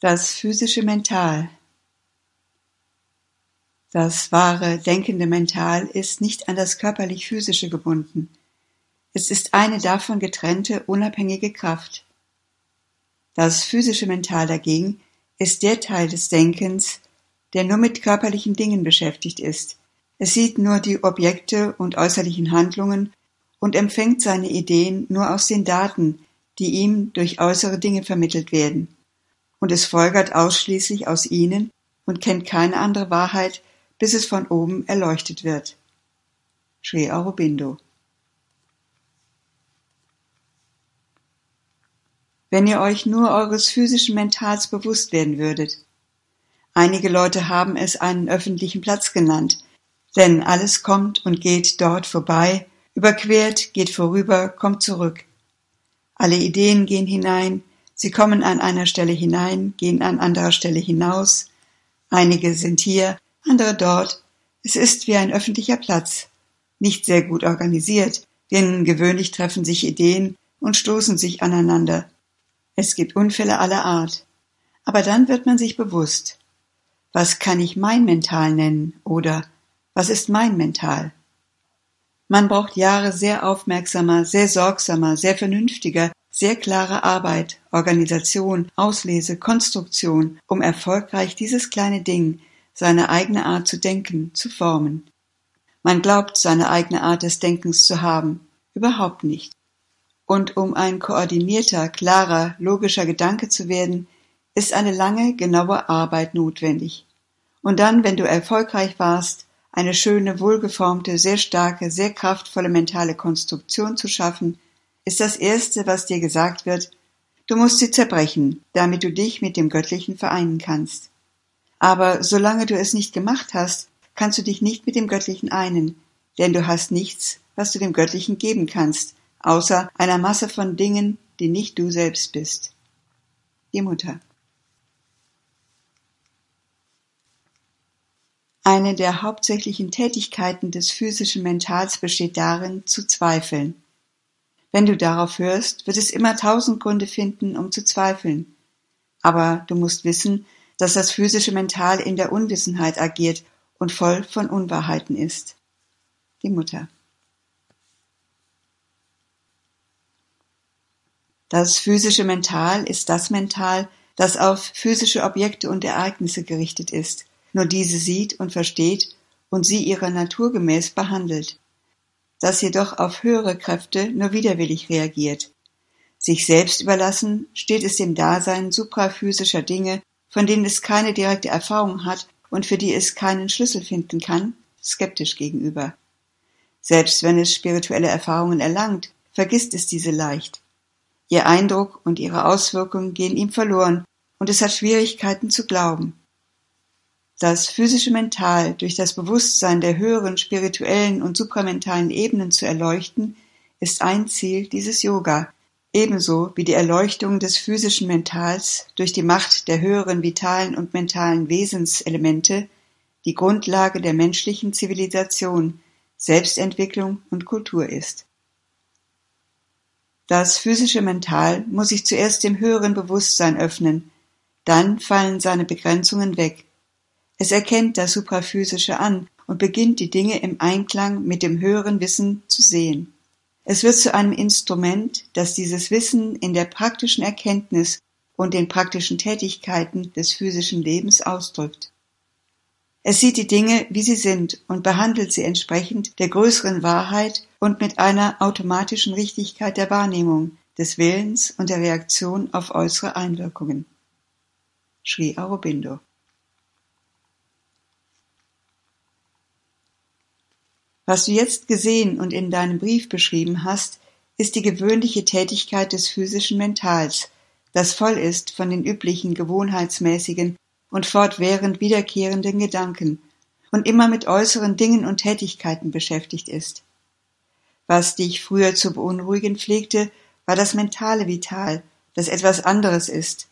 Das physische Mental Das wahre, denkende Mental ist nicht an das körperlich-physische gebunden. Es ist eine davon getrennte, unabhängige Kraft. Das physische Mental dagegen ist der Teil des Denkens, der nur mit körperlichen Dingen beschäftigt ist. Es sieht nur die Objekte und äußerlichen Handlungen und empfängt seine Ideen nur aus den Daten, die ihm durch äußere Dinge vermittelt werden und es folgert ausschließlich aus ihnen und kennt keine andere Wahrheit, bis es von oben erleuchtet wird. Sri Aurobindo Wenn ihr euch nur eures physischen Mentals bewusst werden würdet. Einige Leute haben es einen öffentlichen Platz genannt, denn alles kommt und geht dort vorbei, überquert, geht vorüber, kommt zurück. Alle Ideen gehen hinein, Sie kommen an einer Stelle hinein, gehen an anderer Stelle hinaus. Einige sind hier, andere dort. Es ist wie ein öffentlicher Platz. Nicht sehr gut organisiert, denn gewöhnlich treffen sich Ideen und stoßen sich aneinander. Es gibt Unfälle aller Art. Aber dann wird man sich bewusst. Was kann ich mein Mental nennen? Oder was ist mein Mental? Man braucht Jahre sehr aufmerksamer, sehr sorgsamer, sehr vernünftiger, sehr klare Arbeit, Organisation, Auslese, Konstruktion, um erfolgreich dieses kleine Ding, seine eigene Art zu denken, zu formen. Man glaubt, seine eigene Art des Denkens zu haben, überhaupt nicht. Und um ein koordinierter, klarer, logischer Gedanke zu werden, ist eine lange, genaue Arbeit notwendig. Und dann, wenn du erfolgreich warst, eine schöne, wohlgeformte, sehr starke, sehr kraftvolle mentale Konstruktion zu schaffen, ist das Erste, was dir gesagt wird, du musst sie zerbrechen, damit du dich mit dem Göttlichen vereinen kannst. Aber solange du es nicht gemacht hast, kannst du dich nicht mit dem Göttlichen einen, denn du hast nichts, was du dem Göttlichen geben kannst, außer einer Masse von Dingen, die nicht du selbst bist. Die Mutter. Eine der hauptsächlichen Tätigkeiten des physischen Mentals besteht darin, zu zweifeln. Wenn du darauf hörst, wird es immer tausend Gründe finden, um zu zweifeln. Aber du musst wissen, dass das physische Mental in der Unwissenheit agiert und voll von Unwahrheiten ist. Die Mutter. Das physische Mental ist das Mental, das auf physische Objekte und Ereignisse gerichtet ist, nur diese sieht und versteht und sie ihrer Natur gemäß behandelt das jedoch auf höhere Kräfte nur widerwillig reagiert. Sich selbst überlassen steht es dem Dasein supraphysischer Dinge, von denen es keine direkte Erfahrung hat und für die es keinen Schlüssel finden kann, skeptisch gegenüber. Selbst wenn es spirituelle Erfahrungen erlangt, vergisst es diese leicht. Ihr Eindruck und ihre Auswirkungen gehen ihm verloren und es hat Schwierigkeiten zu glauben. Das physische Mental durch das Bewusstsein der höheren spirituellen und supramentalen Ebenen zu erleuchten, ist ein Ziel dieses Yoga, ebenso wie die Erleuchtung des physischen Mentals durch die Macht der höheren vitalen und mentalen Wesenselemente, die Grundlage der menschlichen Zivilisation, Selbstentwicklung und Kultur ist. Das physische Mental muss sich zuerst dem höheren Bewusstsein öffnen, dann fallen seine Begrenzungen weg, es erkennt das Supraphysische an und beginnt die Dinge im Einklang mit dem höheren Wissen zu sehen. Es wird zu einem Instrument, das dieses Wissen in der praktischen Erkenntnis und den praktischen Tätigkeiten des physischen Lebens ausdrückt. Es sieht die Dinge, wie sie sind und behandelt sie entsprechend der größeren Wahrheit und mit einer automatischen Richtigkeit der Wahrnehmung, des Willens und der Reaktion auf äußere Einwirkungen. Sri Aurobindo Was du jetzt gesehen und in deinem Brief beschrieben hast, ist die gewöhnliche Tätigkeit des physischen Mentals, das voll ist von den üblichen gewohnheitsmäßigen und fortwährend wiederkehrenden Gedanken und immer mit äußeren Dingen und Tätigkeiten beschäftigt ist. Was dich früher zu beunruhigen pflegte, war das mentale Vital, das etwas anderes ist,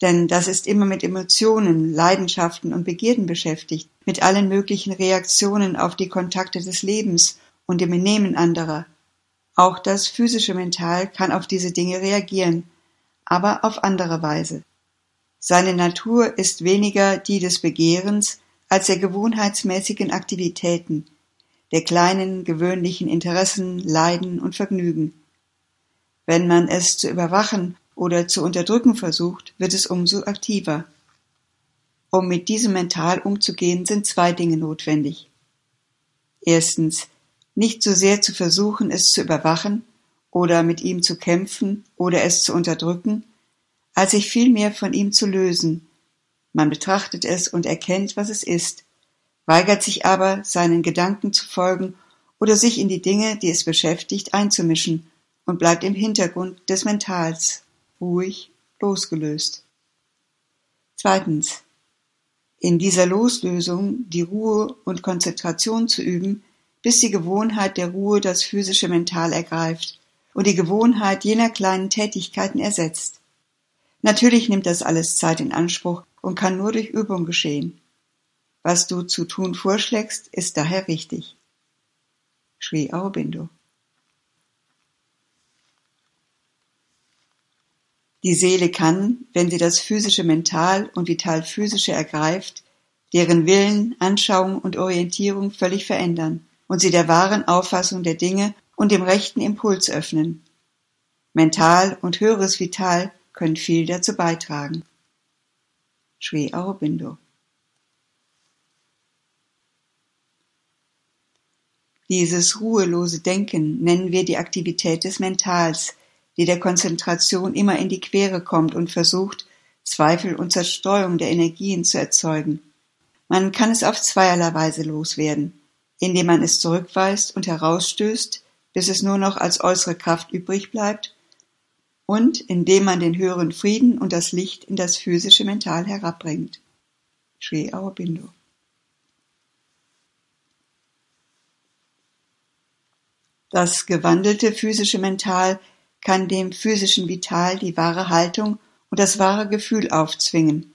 denn das ist immer mit Emotionen, Leidenschaften und Begierden beschäftigt, mit allen möglichen Reaktionen auf die Kontakte des Lebens und dem Benehmen anderer. Auch das physische Mental kann auf diese Dinge reagieren, aber auf andere Weise. Seine Natur ist weniger die des Begehrens als der gewohnheitsmäßigen Aktivitäten, der kleinen gewöhnlichen Interessen, Leiden und Vergnügen. Wenn man es zu überwachen oder zu unterdrücken versucht, wird es umso aktiver. Um mit diesem Mental umzugehen, sind zwei Dinge notwendig. Erstens, nicht so sehr zu versuchen, es zu überwachen oder mit ihm zu kämpfen oder es zu unterdrücken, als sich vielmehr von ihm zu lösen. Man betrachtet es und erkennt, was es ist, weigert sich aber, seinen Gedanken zu folgen oder sich in die Dinge, die es beschäftigt, einzumischen und bleibt im Hintergrund des Mentals, ruhig, losgelöst. Zweitens. In dieser Loslösung die Ruhe und Konzentration zu üben, bis die Gewohnheit der Ruhe das physische Mental ergreift und die Gewohnheit jener kleinen Tätigkeiten ersetzt. Natürlich nimmt das alles Zeit in Anspruch und kann nur durch Übung geschehen. Was du zu tun vorschlägst, ist daher richtig. Sri Aurobindo. Die Seele kann, wenn sie das physische Mental und Vital-physische ergreift, deren Willen, Anschauung und Orientierung völlig verändern und sie der wahren Auffassung der Dinge und dem rechten Impuls öffnen. Mental und höheres Vital können viel dazu beitragen. Sri Aurobindo Dieses ruhelose Denken nennen wir die Aktivität des Mentals, die der Konzentration immer in die Quere kommt und versucht, Zweifel und Zerstreuung der Energien zu erzeugen. Man kann es auf zweierlei Weise loswerden, indem man es zurückweist und herausstößt, bis es nur noch als äußere Kraft übrig bleibt, und indem man den höheren Frieden und das Licht in das physische Mental herabbringt. Sri Aurobindo. Das gewandelte physische Mental kann dem physischen Vital die wahre Haltung und das wahre Gefühl aufzwingen.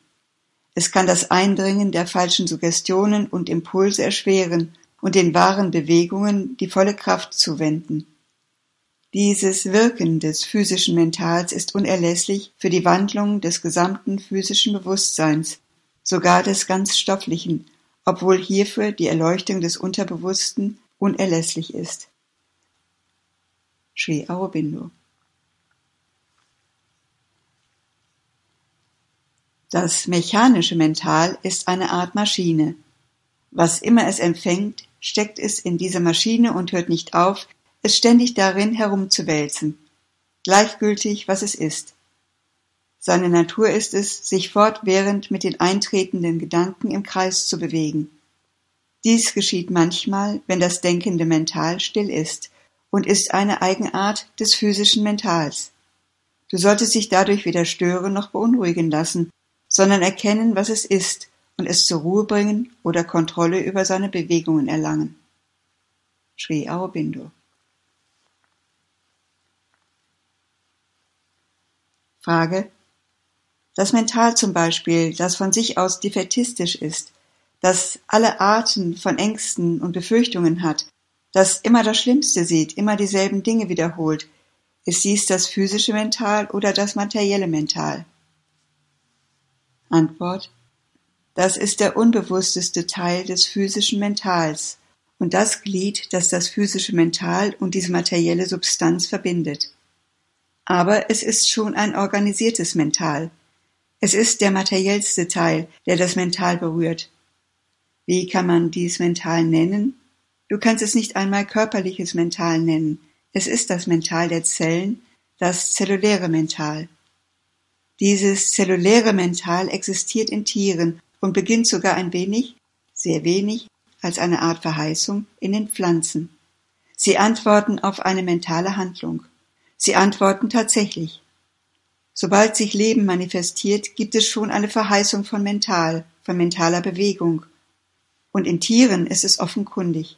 Es kann das Eindringen der falschen Suggestionen und Impulse erschweren und den wahren Bewegungen die volle Kraft zuwenden. Dieses Wirken des physischen Mentals ist unerlässlich für die Wandlung des gesamten physischen Bewusstseins, sogar des ganz stofflichen, obwohl hierfür die Erleuchtung des Unterbewussten unerlässlich ist. Sri Aurobindo Das mechanische Mental ist eine Art Maschine. Was immer es empfängt, steckt es in diese Maschine und hört nicht auf, es ständig darin herumzuwälzen, gleichgültig, was es ist. Seine Natur ist es, sich fortwährend mit den eintretenden Gedanken im Kreis zu bewegen. Dies geschieht manchmal, wenn das denkende Mental still ist und ist eine Eigenart des physischen Mentals. Du solltest dich dadurch weder stören noch beunruhigen lassen, sondern erkennen, was es ist und es zur Ruhe bringen oder Kontrolle über seine Bewegungen erlangen. Sri Aurobindo Frage Das Mental zum Beispiel, das von sich aus defetistisch ist, das alle Arten von Ängsten und Befürchtungen hat, das immer das Schlimmste sieht, immer dieselben Dinge wiederholt, ist dies das physische Mental oder das materielle Mental? Antwort Das ist der unbewussteste Teil des physischen Mentals und das Glied, das das physische Mental und diese materielle Substanz verbindet. Aber es ist schon ein organisiertes Mental. Es ist der materiellste Teil, der das Mental berührt. Wie kann man dies Mental nennen? Du kannst es nicht einmal körperliches Mental nennen. Es ist das Mental der Zellen, das zelluläre Mental. Dieses zelluläre Mental existiert in Tieren und beginnt sogar ein wenig, sehr wenig, als eine Art Verheißung in den Pflanzen. Sie antworten auf eine mentale Handlung. Sie antworten tatsächlich. Sobald sich Leben manifestiert, gibt es schon eine Verheißung von mental, von mentaler Bewegung. Und in Tieren ist es offenkundig.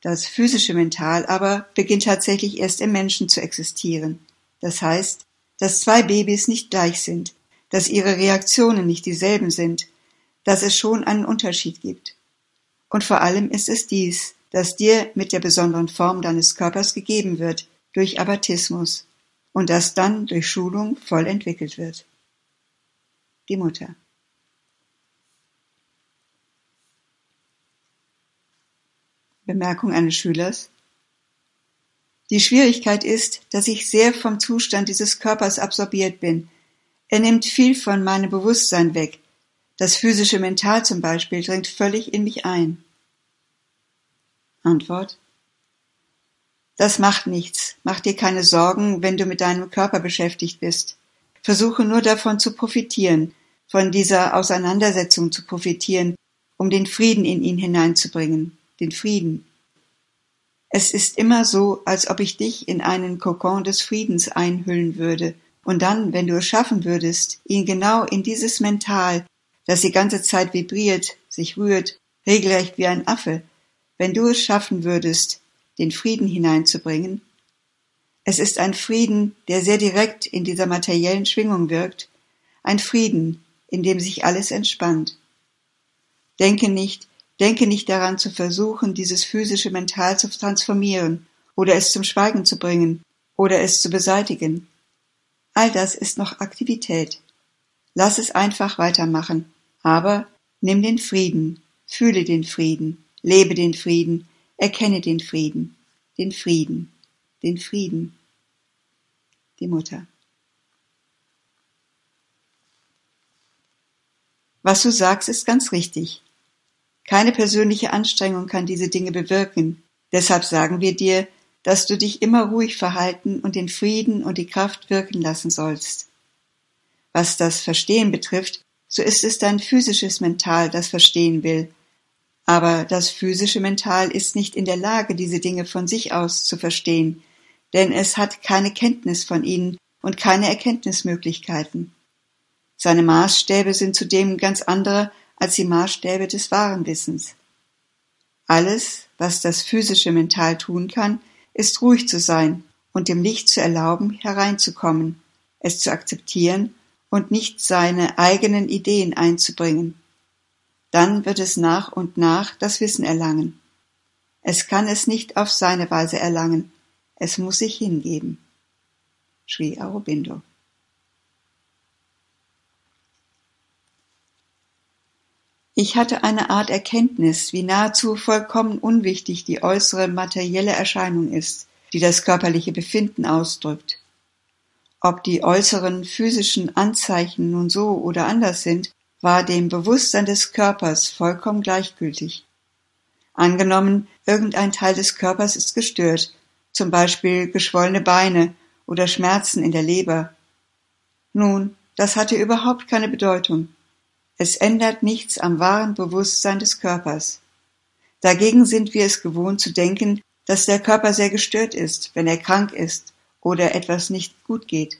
Das physische Mental aber beginnt tatsächlich erst im Menschen zu existieren. Das heißt, dass zwei Babys nicht gleich sind, dass ihre Reaktionen nicht dieselben sind, dass es schon einen Unterschied gibt. Und vor allem ist es dies, das dir mit der besonderen Form deines Körpers gegeben wird, durch Abatismus und das dann durch Schulung voll entwickelt wird. die Mutter. Bemerkung eines Schülers Die Schwierigkeit ist, dass ich sehr vom Zustand dieses Körpers absorbiert bin. Er nimmt viel von meinem Bewusstsein weg. Das physische Mental zum Beispiel dringt völlig in mich ein. Antwort Das macht nichts. Mach dir keine Sorgen, wenn du mit deinem Körper beschäftigt bist. Versuche nur davon zu profitieren, von dieser Auseinandersetzung zu profitieren, um den Frieden in ihn hineinzubringen, den Frieden. Es ist immer so, als ob ich dich in einen Kokon des Friedens einhüllen würde, und dann, wenn du es schaffen würdest, ihn genau in dieses Mental, das die ganze Zeit vibriert, sich rührt, regelrecht wie ein Affe, wenn du es schaffen würdest, den Frieden hineinzubringen, es ist ein Frieden, der sehr direkt in dieser materiellen Schwingung wirkt, ein Frieden, in dem sich alles entspannt. Denke nicht, denke nicht daran zu versuchen, dieses physische Mental zu transformieren oder es zum Schweigen zu bringen oder es zu beseitigen. All das ist noch Aktivität. Lass es einfach weitermachen, aber nimm den Frieden, fühle den Frieden, lebe den Frieden, erkenne den Frieden, den Frieden, den Frieden die Mutter. Was du sagst, ist ganz richtig. Keine persönliche Anstrengung kann diese Dinge bewirken. Deshalb sagen wir dir, dass du dich immer ruhig verhalten und den Frieden und die Kraft wirken lassen sollst. Was das Verstehen betrifft, so ist es dein physisches Mental, das verstehen will. Aber das physische Mental ist nicht in der Lage, diese Dinge von sich aus zu verstehen, denn es hat keine Kenntnis von ihnen und keine Erkenntnismöglichkeiten. Seine Maßstäbe sind zudem ganz andere als die Maßstäbe des wahren Wissens. Alles, was das physische Mental tun kann, ist ruhig zu sein und dem Licht zu erlauben, hereinzukommen, es zu akzeptieren und nicht seine eigenen Ideen einzubringen. Dann wird es nach und nach das Wissen erlangen. Es kann es nicht auf seine Weise erlangen, es muss sich hingeben. Sri Aurobindo. Ich hatte eine Art Erkenntnis, wie nahezu vollkommen unwichtig die äußere materielle Erscheinung ist, die das körperliche Befinden ausdrückt. Ob die äußeren physischen Anzeichen nun so oder anders sind, war dem Bewusstsein des Körpers vollkommen gleichgültig. Angenommen, irgendein Teil des Körpers ist gestört, zum Beispiel geschwollene Beine oder Schmerzen in der Leber. Nun, das hatte überhaupt keine Bedeutung. Es ändert nichts am wahren Bewusstsein des Körpers. Dagegen sind wir es gewohnt zu denken, dass der Körper sehr gestört ist, wenn er krank ist oder etwas nicht gut geht.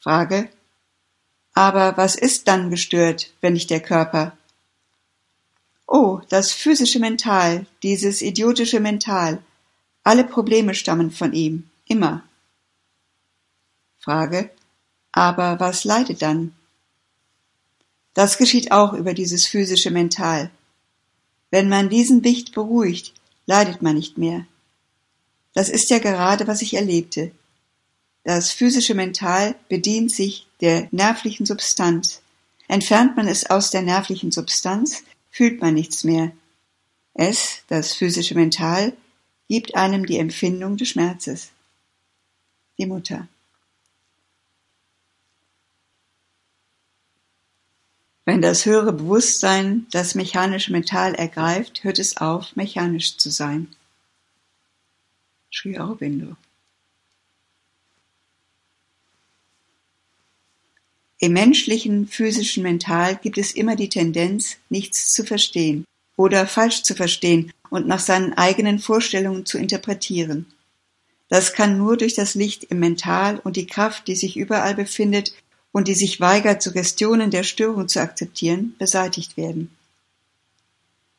Frage. Aber was ist dann gestört, wenn nicht der Körper? Oh, das physische Mental, dieses idiotische Mental, alle Probleme stammen von ihm, immer. Frage. Aber was leidet dann? Das geschieht auch über dieses physische Mental. Wenn man diesen Wicht beruhigt, leidet man nicht mehr. Das ist ja gerade, was ich erlebte. Das physische Mental bedient sich der nervlichen Substanz. Entfernt man es aus der nervlichen Substanz, fühlt man nichts mehr. Es, das physische Mental, gibt einem die Empfindung des Schmerzes. Die Mutter. Wenn das höhere Bewusstsein das mechanische Metall ergreift, hört es auf, mechanisch zu sein. Sri Aurobindo. Im menschlichen, physischen Mental gibt es immer die Tendenz, nichts zu verstehen oder falsch zu verstehen und nach seinen eigenen Vorstellungen zu interpretieren. Das kann nur durch das Licht im Mental und die Kraft, die sich überall befindet und die sich weigert, Suggestionen der Störung zu akzeptieren, beseitigt werden.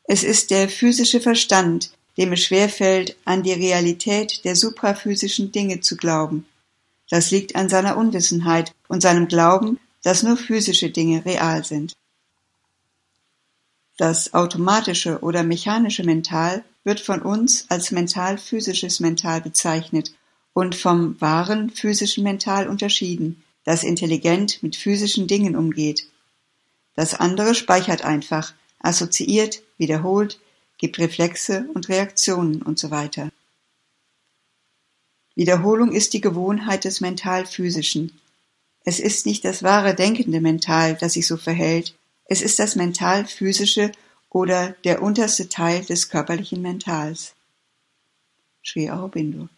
Es ist der physische Verstand, dem es schwerfällt, an die Realität der supraphysischen Dinge zu glauben. Das liegt an seiner Unwissenheit und seinem Glauben, dass nur physische Dinge real sind. Das automatische oder mechanische Mental wird von uns als mental-physisches Mental bezeichnet und vom wahren physischen Mental unterschieden, das intelligent mit physischen Dingen umgeht. Das andere speichert einfach, assoziiert, wiederholt, gibt Reflexe und Reaktionen und so weiter. Wiederholung ist die Gewohnheit des Mental-Physischen. Es ist nicht das wahre denkende Mental, das sich so verhält, es ist das Mental-Physische oder der unterste Teil des körperlichen Mentals. Sri Aurobindo.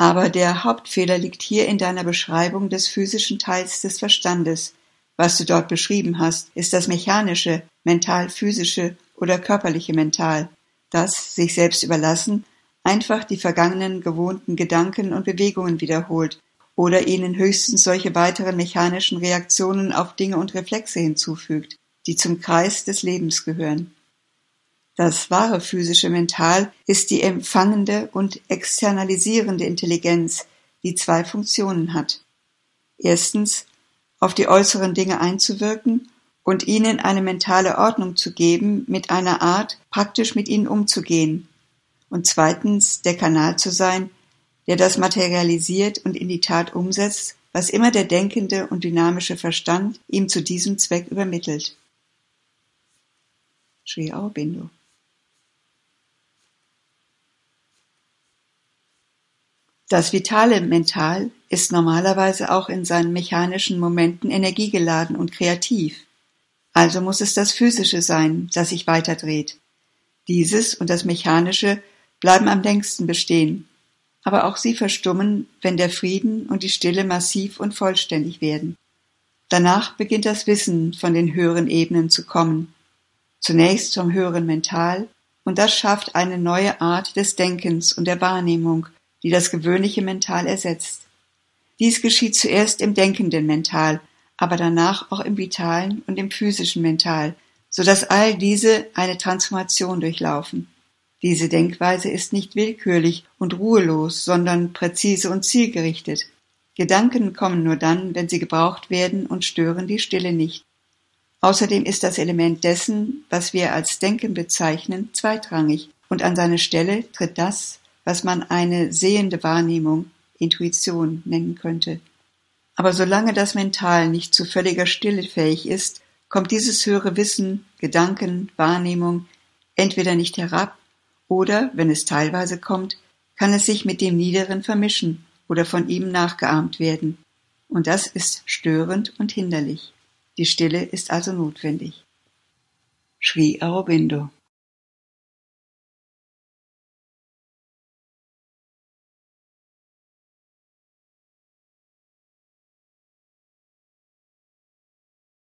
Aber der Hauptfehler liegt hier in deiner Beschreibung des physischen Teils des Verstandes. Was du dort beschrieben hast, ist das mechanische, mental-physische oder körperliche Mental, das, sich selbst überlassen, einfach die vergangenen gewohnten Gedanken und Bewegungen wiederholt oder ihnen höchstens solche weiteren mechanischen Reaktionen auf Dinge und Reflexe hinzufügt, die zum Kreis des Lebens gehören. Das wahre physische Mental ist die empfangende und externalisierende Intelligenz, die zwei Funktionen hat. Erstens, auf die äußeren Dinge einzuwirken und ihnen eine mentale Ordnung zu geben, mit einer Art, praktisch mit ihnen umzugehen. Und zweitens, der Kanal zu sein, der das materialisiert und in die Tat umsetzt, was immer der denkende und dynamische Verstand ihm zu diesem Zweck übermittelt. Sri Aurobindo Das vitale Mental ist normalerweise auch in seinen mechanischen Momenten energiegeladen und kreativ. Also muss es das Physische sein, das sich weiterdreht. Dieses und das Mechanische bleiben am längsten bestehen, aber auch sie verstummen, wenn der Frieden und die Stille massiv und vollständig werden. Danach beginnt das Wissen von den höheren Ebenen zu kommen, zunächst vom höheren Mental, und das schafft eine neue Art des Denkens und der Wahrnehmung, die das gewöhnliche Mental ersetzt. Dies geschieht zuerst im denkenden Mental, aber danach auch im vitalen und im physischen Mental, so dass all diese eine Transformation durchlaufen. Diese Denkweise ist nicht willkürlich und ruhelos, sondern präzise und zielgerichtet. Gedanken kommen nur dann, wenn sie gebraucht werden und stören die Stille nicht. Außerdem ist das Element dessen, was wir als Denken bezeichnen, zweitrangig, und an seine Stelle tritt das, was man eine sehende Wahrnehmung, Intuition nennen könnte. Aber solange das Mental nicht zu völliger Stille fähig ist, kommt dieses höhere Wissen, Gedanken, Wahrnehmung entweder nicht herab oder, wenn es teilweise kommt, kann es sich mit dem Niederen vermischen oder von ihm nachgeahmt werden. Und das ist störend und hinderlich. Die Stille ist also notwendig. Sri Aurobindo